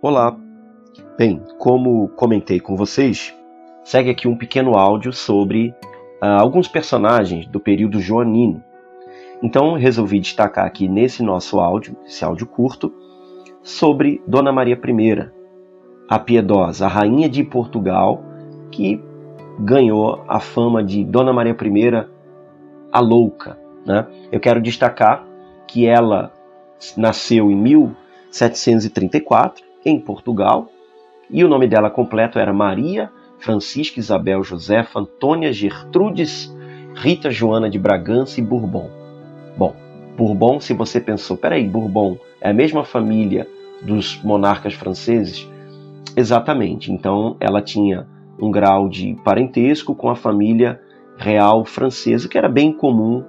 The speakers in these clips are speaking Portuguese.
Olá! Bem, como comentei com vocês, segue aqui um pequeno áudio sobre uh, alguns personagens do período joanino. Então resolvi destacar aqui nesse nosso áudio, esse áudio curto, sobre Dona Maria I, a piedosa, a rainha de Portugal, que ganhou a fama de Dona Maria I, a louca. Né? Eu quero destacar que ela nasceu em 1734 em Portugal e o nome dela completo era Maria Francisca Isabel Josefa Antônia Gertrudes Rita Joana de Bragança e Bourbon. Bom, Bourbon, se você pensou, peraí, Bourbon é a mesma família dos monarcas franceses? Exatamente. Então ela tinha um grau de parentesco com a família real francesa, que era bem comum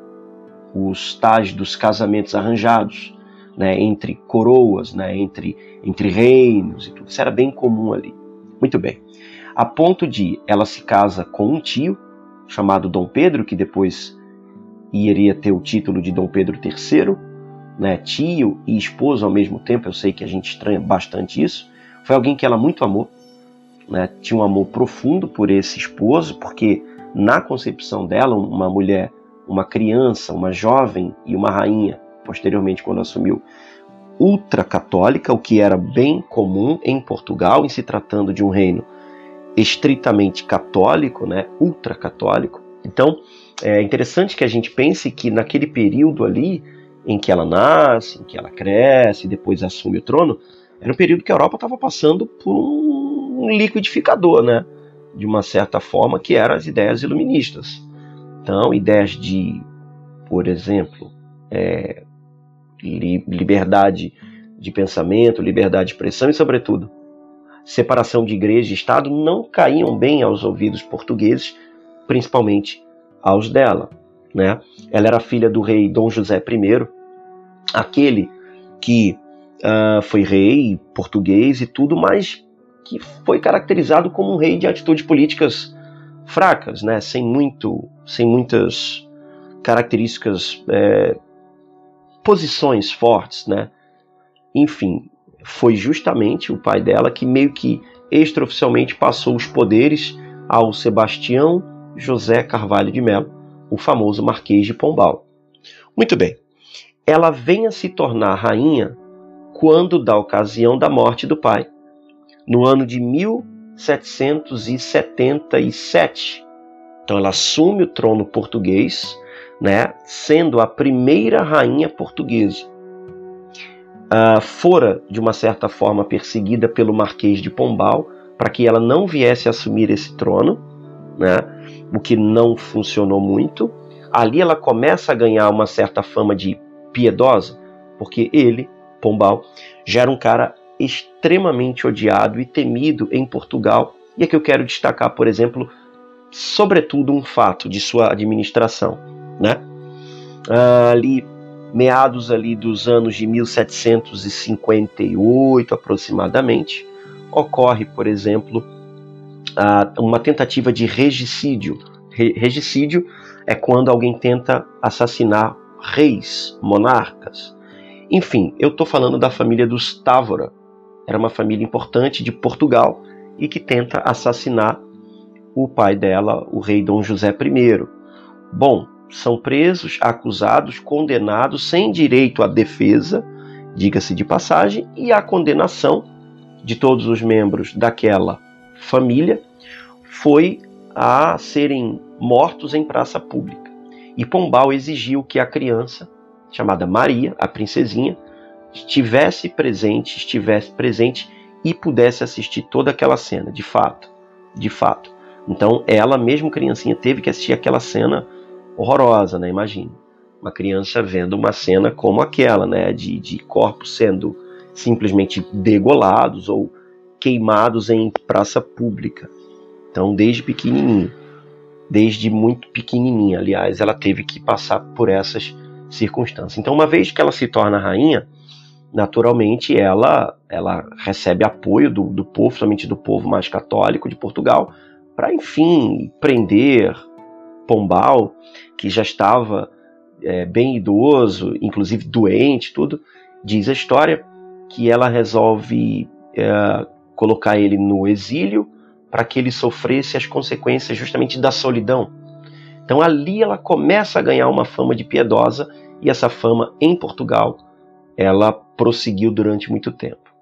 os tais dos casamentos arranjados, né, entre coroas, né, entre, entre reinos e tudo. Isso era bem comum ali. Muito bem. A ponto de ela se casa com um tio chamado Dom Pedro, que depois iria ter o título de Dom Pedro III, né, tio e esposo ao mesmo tempo. Eu sei que a gente estranha bastante isso. Foi alguém que ela muito amou, né, tinha um amor profundo por esse esposo, porque na concepção dela, uma mulher, uma criança, uma jovem e uma rainha, posteriormente quando assumiu, ultracatólica, o que era bem comum em Portugal, em se tratando de um reino estritamente católico, né, ultracatólico. Então, é interessante que a gente pense que naquele período ali, em que ela nasce, em que ela cresce, depois assume o trono, era um período que a Europa estava passando por um liquidificador, né? De uma certa forma, que eram as ideias iluministas. Então, ideias de, por exemplo, é, liberdade de pensamento, liberdade de expressão e, sobretudo, separação de igreja e Estado não caíam bem aos ouvidos portugueses, principalmente aos dela. Né? Ela era filha do rei Dom José I, aquele que uh, foi rei português e tudo, mas que foi caracterizado como um rei de atitudes políticas fracas, né? sem, muito, sem muitas características, é, posições fortes. Né? Enfim, foi justamente o pai dela que meio que extraoficialmente passou os poderes ao Sebastião José Carvalho de Melo, o famoso Marquês de Pombal. Muito bem, ela vem a se tornar rainha quando da ocasião da morte do pai, no ano de 1777. Então ela assume o trono português, né, sendo a primeira rainha portuguesa. Uh, fora, de uma certa forma, perseguida pelo Marquês de Pombal, para que ela não viesse assumir esse trono, né, o que não funcionou muito. Ali ela começa a ganhar uma certa fama de piedosa, porque ele Pombal, já era um cara extremamente odiado e temido em Portugal. E aqui eu quero destacar, por exemplo, sobretudo um fato de sua administração, né? Ali meados ali dos anos de 1758 aproximadamente, ocorre, por exemplo, uma tentativa de regicídio. Regicídio é quando alguém tenta assassinar reis, monarcas. Enfim, eu estou falando da família dos Távora. Era uma família importante de Portugal e que tenta assassinar o pai dela, o rei Dom José I. Bom, são presos, acusados, condenados sem direito à defesa, diga-se de passagem, e a condenação de todos os membros daquela família foi a serem mortos em praça pública. E Pombal exigiu que a criança chamada Maria, a princesinha, estivesse presente, estivesse presente e pudesse assistir toda aquela cena, de fato, de fato. Então, ela, mesmo criancinha, teve que assistir aquela cena horrorosa, né? Imagine. Uma criança vendo uma cena como aquela, né? De, de corpos sendo simplesmente degolados ou queimados em praça pública. Então, desde pequenininho, desde muito pequenininha, aliás, ela teve que passar por essas circunstância. Então, uma vez que ela se torna rainha, naturalmente ela, ela recebe apoio do, do povo, somente do povo mais católico de Portugal, para, enfim, prender Pombal, que já estava é, bem idoso, inclusive doente, tudo. Diz a história que ela resolve é, colocar ele no exílio para que ele sofresse as consequências justamente da solidão. Então ali ela começa a ganhar uma fama de piedosa e essa fama em Portugal ela prosseguiu durante muito tempo.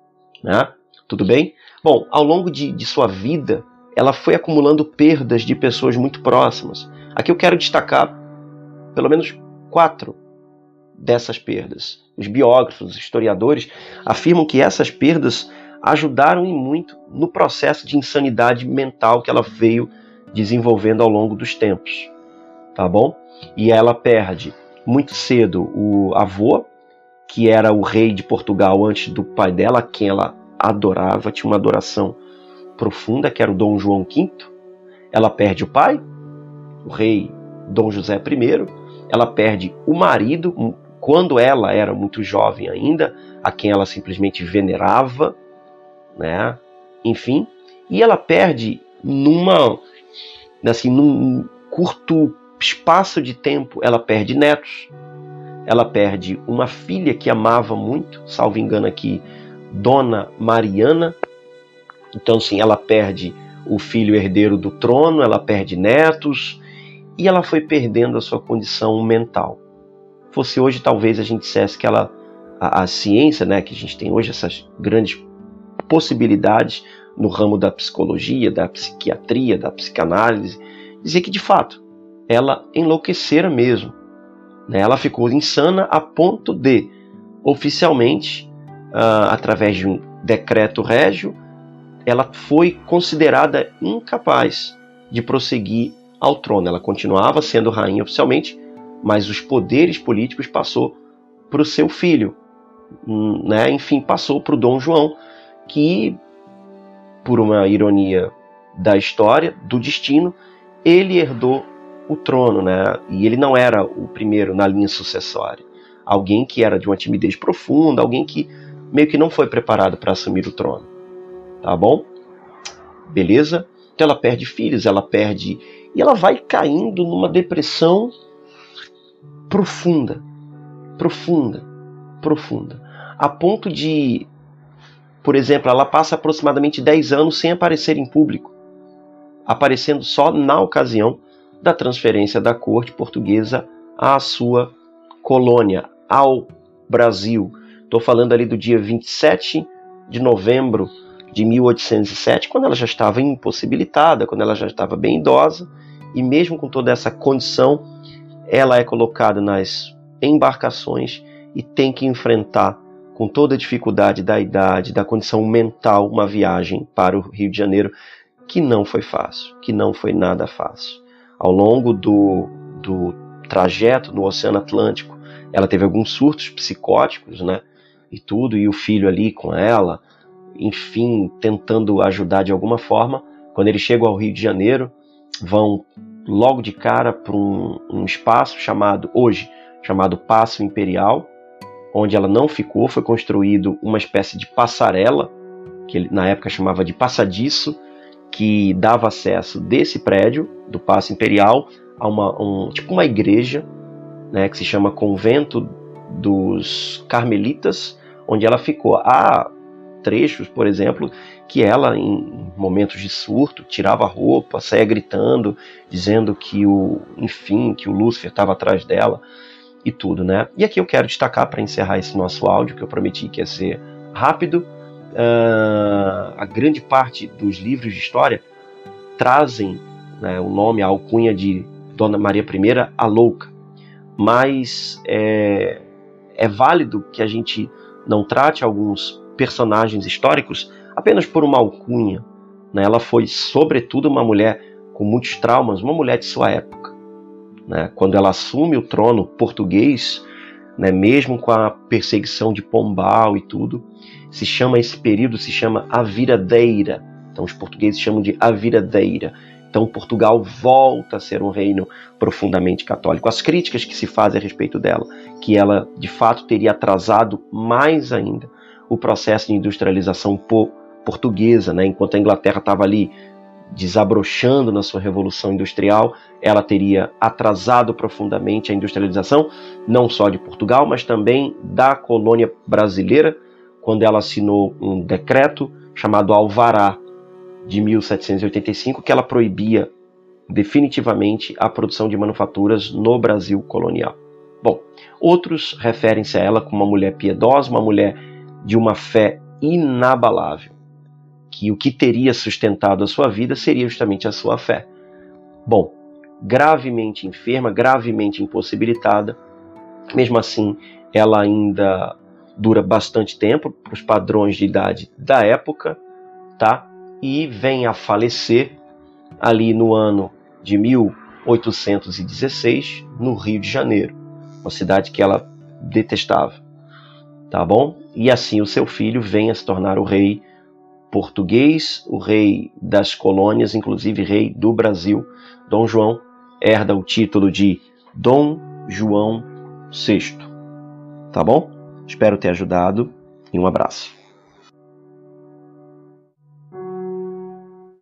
Né? Tudo bem? Bom, ao longo de, de sua vida, ela foi acumulando perdas de pessoas muito próximas. Aqui eu quero destacar pelo menos quatro dessas perdas. Os biógrafos, os historiadores afirmam que essas perdas ajudaram e muito no processo de insanidade mental que ela veio desenvolvendo ao longo dos tempos. Tá bom? E ela perde muito cedo o avô, que era o rei de Portugal antes do pai dela, quem ela adorava, tinha uma adoração profunda, que era o Dom João V. Ela perde o pai, o rei Dom José I. Ela perde o marido, quando ela era muito jovem ainda, a quem ela simplesmente venerava, né? Enfim, e ela perde numa assim, num curto espaço de tempo, ela perde netos. Ela perde uma filha que amava muito, salvo engano aqui, Dona Mariana. Então, sim, ela perde o filho herdeiro do trono, ela perde netos e ela foi perdendo a sua condição mental. Fosse hoje, talvez a gente dissesse que ela, a, a ciência, né, que a gente tem hoje, essas grandes possibilidades no ramo da psicologia, da psiquiatria, da psicanálise, dizer que de fato ela enlouquecera mesmo. Né? Ela ficou insana a ponto de, oficialmente, uh, através de um decreto régio, ela foi considerada incapaz de prosseguir ao trono. Ela continuava sendo rainha oficialmente, mas os poderes políticos passou para o seu filho, hum, né? Enfim, passou para o Dom João, que, por uma ironia da história, do destino, ele herdou o trono, né? E ele não era o primeiro na linha sucessória. Alguém que era de uma timidez profunda, alguém que meio que não foi preparado para assumir o trono. Tá bom? Beleza? Então ela perde filhos, ela perde. E ela vai caindo numa depressão profunda. Profunda. Profunda. A ponto de por exemplo, ela passa aproximadamente 10 anos sem aparecer em público, aparecendo só na ocasião da transferência da corte portuguesa à sua colônia, ao Brasil. Estou falando ali do dia 27 de novembro de 1807, quando ela já estava impossibilitada, quando ela já estava bem idosa, e mesmo com toda essa condição, ela é colocada nas embarcações e tem que enfrentar com toda a dificuldade da idade, da condição mental, uma viagem para o Rio de Janeiro que não foi fácil, que não foi nada fácil. Ao longo do, do trajeto no Oceano Atlântico, ela teve alguns surtos psicóticos, né? E tudo, e o filho ali com ela, enfim, tentando ajudar de alguma forma. Quando eles chegam ao Rio de Janeiro, vão logo de cara para um, um espaço chamado, hoje, chamado Passo Imperial, onde ela não ficou, foi construído uma espécie de passarela, que ele na época chamava de passadiço, que dava acesso desse prédio, do Paço Imperial, a uma um, tipo uma igreja, né, que se chama Convento dos Carmelitas, onde ela ficou. Há trechos, por exemplo, que ela, em momentos de surto, tirava a roupa, saía gritando, dizendo que o, enfim, que o Lúcifer estava atrás dela e tudo, né? E aqui eu quero destacar para encerrar esse nosso áudio, que eu prometi que ia ser rápido. Uh, a grande parte dos livros de história trazem né, o nome, a alcunha de Dona Maria I, a Louca. Mas é, é válido que a gente não trate alguns personagens históricos apenas por uma alcunha. Né? Ela foi, sobretudo, uma mulher com muitos traumas, uma mulher de sua época né, quando ela assume o trono português, né, mesmo com a perseguição de Pombal e tudo, se chama esse período se chama a viradeira. Então os portugueses chamam de a viradeira. Então Portugal volta a ser um reino profundamente católico. As críticas que se fazem a respeito dela, que ela de fato teria atrasado mais ainda o processo de industrialização portuguesa, né? enquanto a Inglaterra estava ali desabrochando na sua revolução industrial, ela teria atrasado profundamente a industrialização, não só de Portugal, mas também da colônia brasileira, quando ela assinou um decreto chamado Alvará de 1785, que ela proibia definitivamente a produção de manufaturas no Brasil colonial. Bom, outros referem-se a ela como uma mulher piedosa, uma mulher de uma fé inabalável, que o que teria sustentado a sua vida seria justamente a sua fé. Bom, gravemente enferma, gravemente impossibilitada, mesmo assim, ela ainda dura bastante tempo para os padrões de idade da época, tá? E vem a falecer ali no ano de 1816, no Rio de Janeiro, uma cidade que ela detestava, tá bom? E assim o seu filho vem a se tornar o rei português, o rei das colônias, inclusive rei do Brasil. Dom João herda o título de Dom João VI. Tá bom? Espero ter ajudado e um abraço.